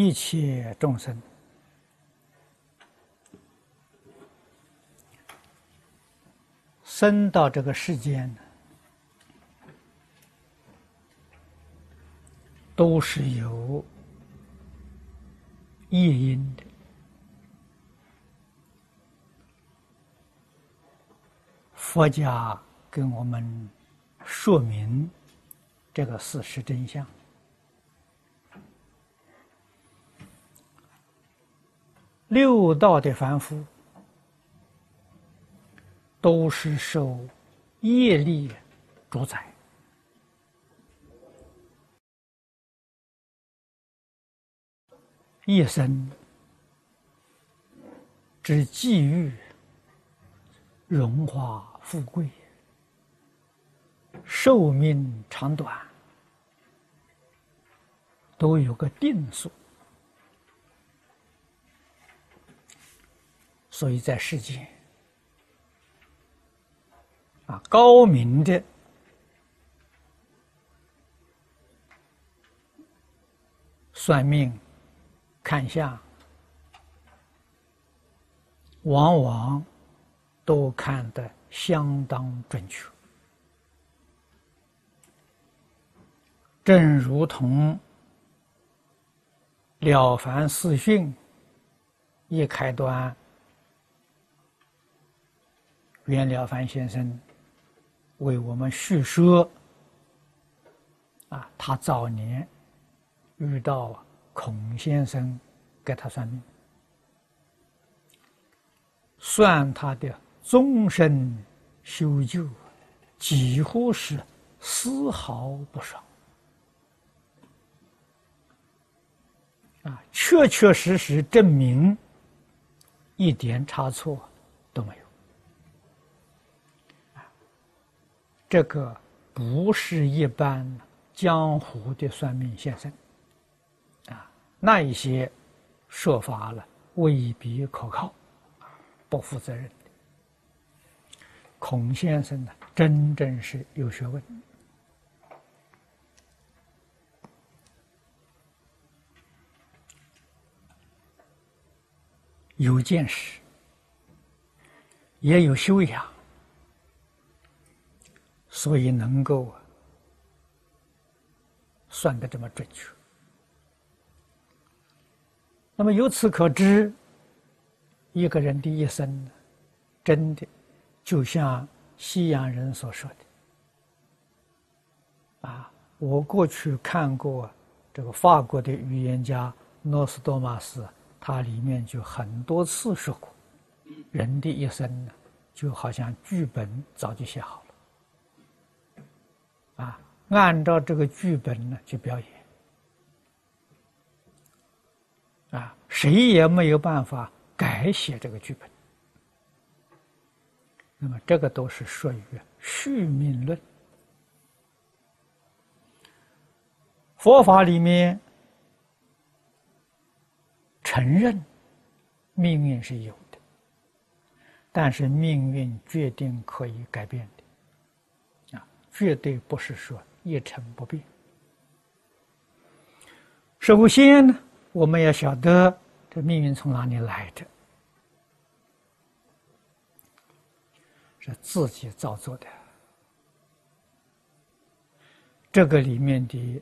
一切众生生到这个世间，都是有业因的。佛家跟我们说明这个事实真相。六道的凡夫都是受业力主宰，一生之际遇、荣华富贵、寿命长短，都有个定数。所以在世间，啊，高明的算命、看相，往往都看得相当准确，正如同《了凡四训》一开端。袁了凡先生为我们叙说啊，他早年遇到孔先生给他算命，算他的终身修就，几乎是丝毫不爽啊，确确实实证明一点差错都没有。这个不是一般江湖的算命先生，啊，那一些说法了未必可靠，不负责任的。孔先生呢，真正是有学问，有见识，也有修养。所以能够算得这么准确。那么由此可知，一个人的一生，真的就像西洋人所说的啊。我过去看过这个法国的预言家诺斯多玛斯，他里面就很多次说过，人的一生呢，就好像剧本早就写好。啊，按照这个剧本呢去表演，啊，谁也没有办法改写这个剧本。那么，这个都是属于续命论。佛法里面承认命运是有的，但是命运决定可以改变。绝对不是说一成不变。首先呢，我们要晓得这命运从哪里来的，是自己造作的。这个里面的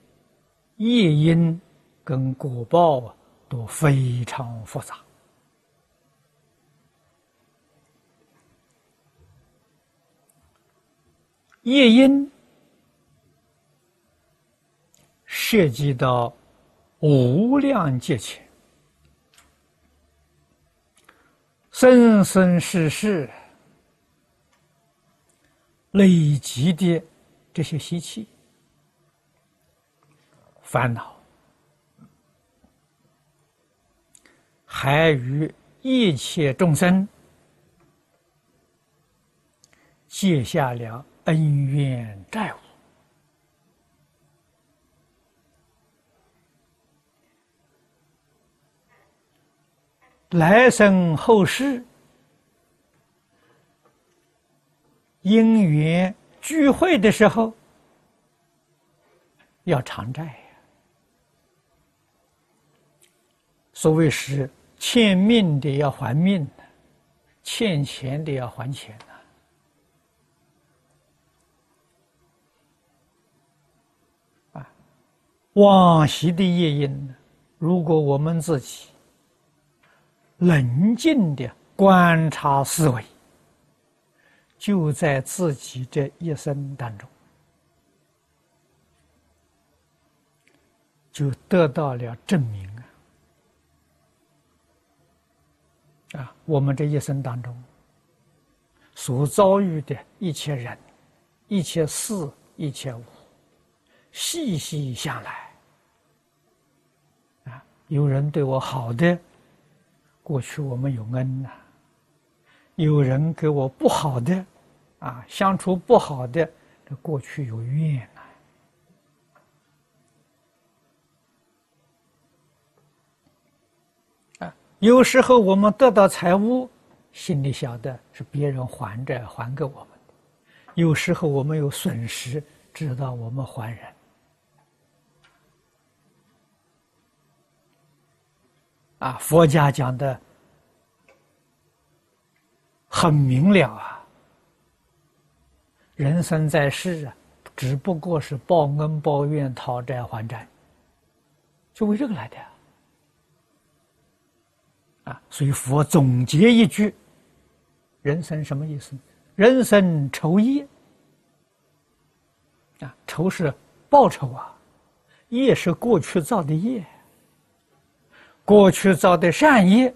业因跟果报啊，都非常复杂。夜因涉及到无量劫前、生生世世累积的这些习气、烦恼，还与一切众生结下了。恩怨债务，来生后世因缘聚会的时候，要偿债呀。所谓是欠命的要还命，欠钱的要还钱呐。啊，往昔的业因，如果我们自己冷静的观察思维，就在自己这一生当中，就得到了证明啊！啊，我们这一生当中所遭遇的一切人、一切事、一切物，细细想来，有人对我好的，过去我们有恩呐。有人给我不好的，啊，相处不好的，这过去有怨呐。啊，有时候我们得到财物，心里晓得是别人还着还给我们的；有时候我们有损失，知道我们还人。啊，佛家讲的。很明了啊！人生在世啊，只不过是报恩报怨、讨债还债，就为这个来的啊！所以佛总结一句：人生什么意思？人生酬业啊，仇是报仇啊，业是过去造的业，过去造的善业，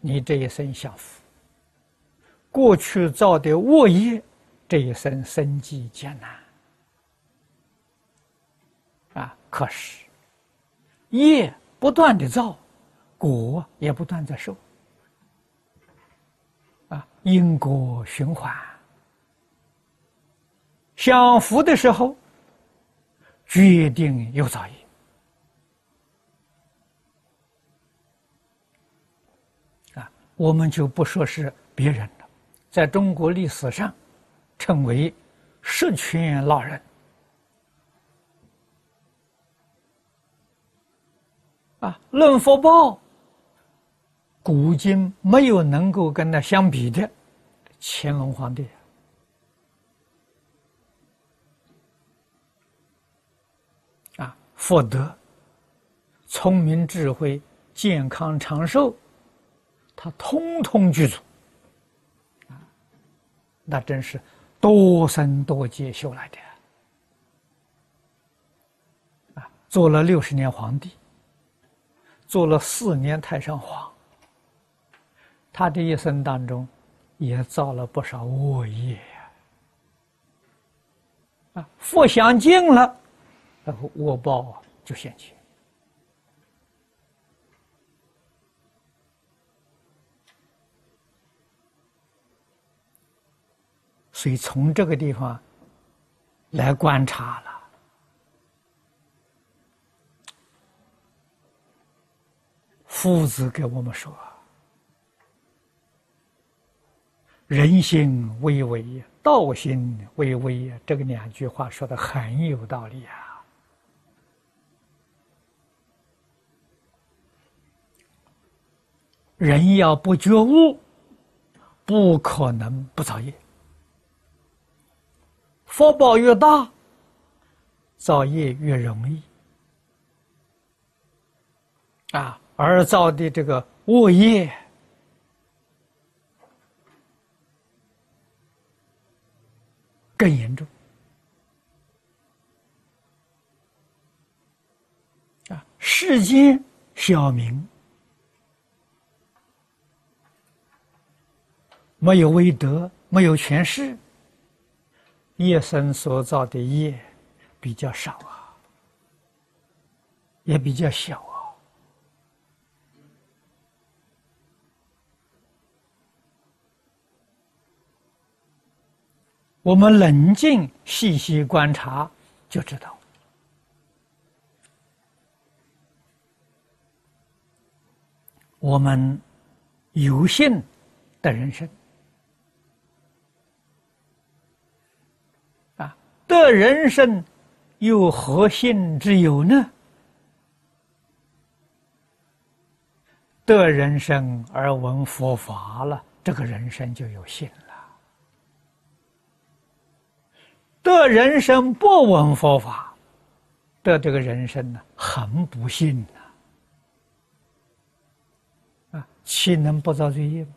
你这一生享福。过去造的恶业，这一生生计艰难啊！可是业不断的造，果也不断在受啊，因果循环。享福的时候，决定有造业啊！我们就不说是别人了。在中国历史上，称为十全老人啊。论福报，古今没有能够跟他相比的。乾隆皇帝啊，福德、聪明、智慧、健康、长寿，他通通具足。那真是多生多劫修来的啊！做了六十年皇帝，做了四年太上皇，他这一生当中也造了不少恶业啊！福享尽了，然后恶报就现起。所以从这个地方来观察了，夫子给我们说：“人心微微，道心微微。”这个两句话说的很有道理啊！人要不觉悟，不可能不造业。福报越大，造业越容易啊，而造的这个恶业更严重啊！世间小民没有威德，没有权势。业生所造的业比较少啊，也比较小啊。我们冷静细细观察，就知道，我们有幸的人生。的人生有何幸之有呢？得人生而闻佛法了，这个人生就有幸了。得人生不闻佛法，得这个人生呢，很不幸呐！啊，岂能不遭罪业吗？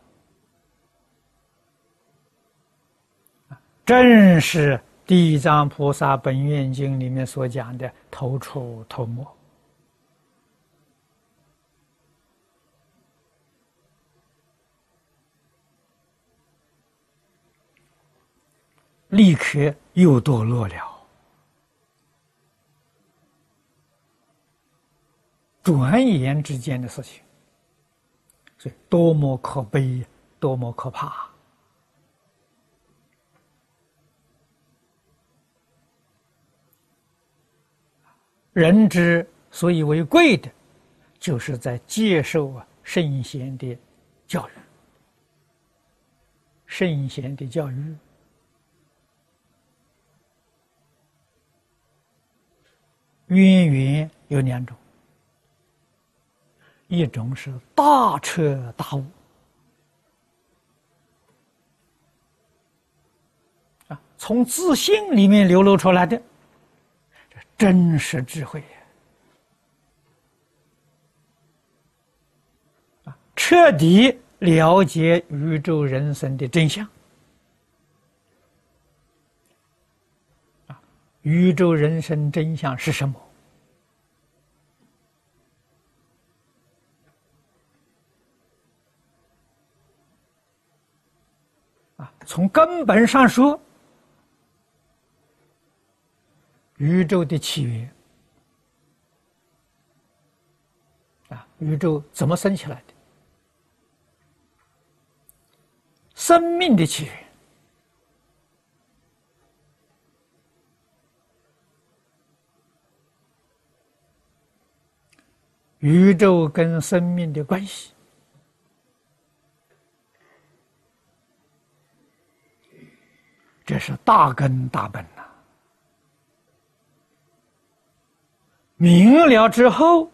正是《地藏菩萨本愿经》里面所讲的“头出头没”，立刻又堕落了，转眼之间的事情，所以多么可悲，多么可怕！人之所以为贵的，就是在接受啊圣贤的教育。圣贤的教育，渊源有两种，一种是大彻大悟，啊，从自信里面流露出来的。真实智慧啊，彻底了解宇宙人生的真相啊！宇宙人生真相是什么？从根本上说。宇宙的起源啊，宇宙怎么生起来的？生命的起源，宇宙跟生命的关系，这是大根大本呐。明了之后，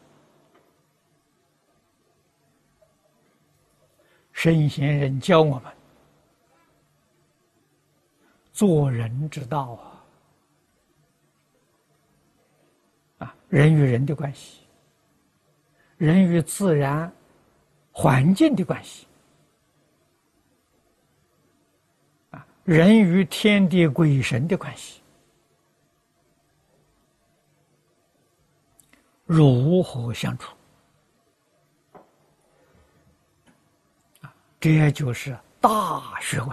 圣贤人教我们做人之道啊，啊，人与人的关系，人与自然环境的关系，啊，人与天地鬼神的关系。如何相处？这就是大学问。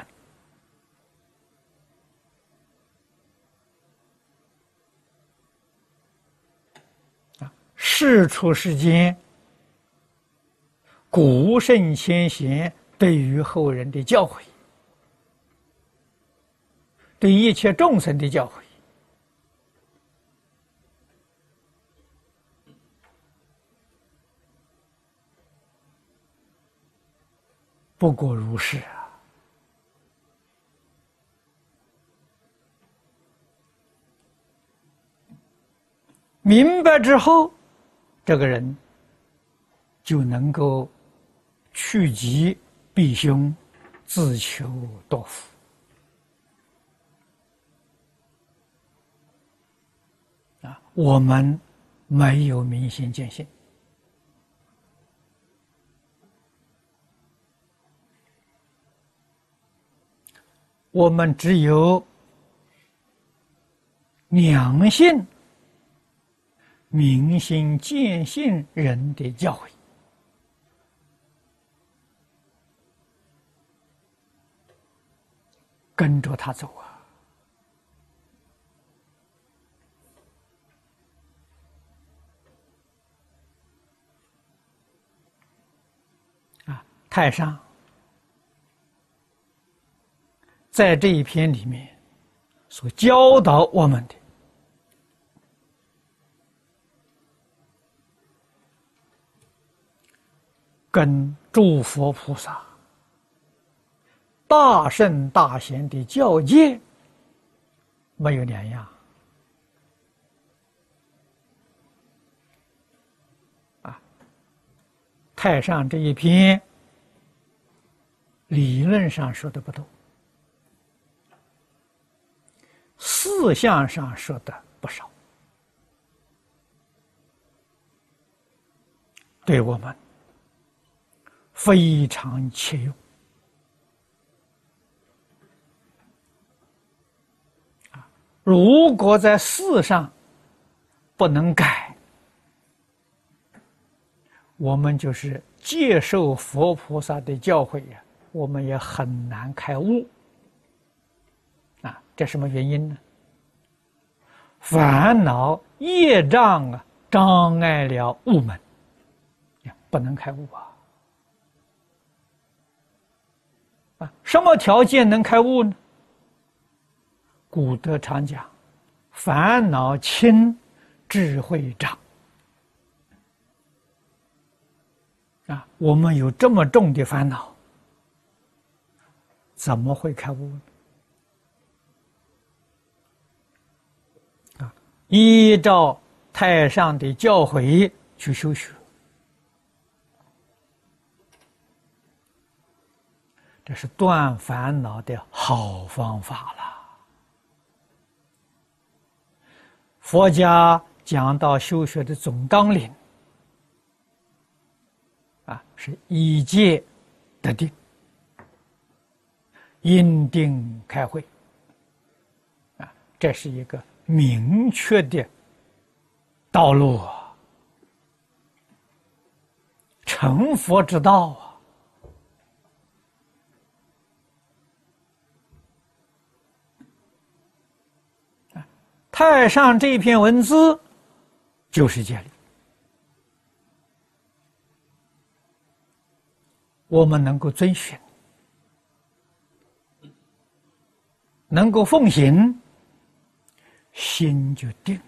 啊，世出世间，古圣先贤对于后人的教诲，对一切众生的教诲。不过如是啊！明白之后，这个人就能够趋吉避凶，自求多福啊！我们没有明心见性。我们只有良心、明心见性人的教诲，跟着他走啊！啊，太上。在这一篇里面，所教导我们的，跟诸佛菩萨、大圣大贤的教诫没有两样。啊，太上这一篇，理论上说的不多，四相上说的不少，对我们非常切用。如果在事上不能改。我们就是接受佛菩萨的教诲呀，我们也很难开悟。这什么原因呢？烦恼业障啊，障碍了悟门，不能开悟啊！啊，什么条件能开悟呢？古德常讲：烦恼轻，智慧长。啊，我们有这么重的烦恼，怎么会开悟呢？依照太上的教诲去修学，这是断烦恼的好方法了。佛家讲到修学的总纲领啊。是一戒得定，因定开会，啊，这是一个明确的道路啊，成佛之道啊！太上这篇文字就是这里。我们能够遵循，能够奉行，心就定了。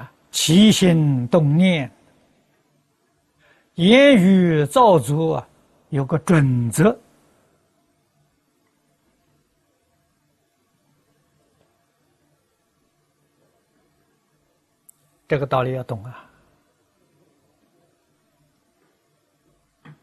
啊，起心动念、言语造作啊，有个准则。这个道理要懂啊。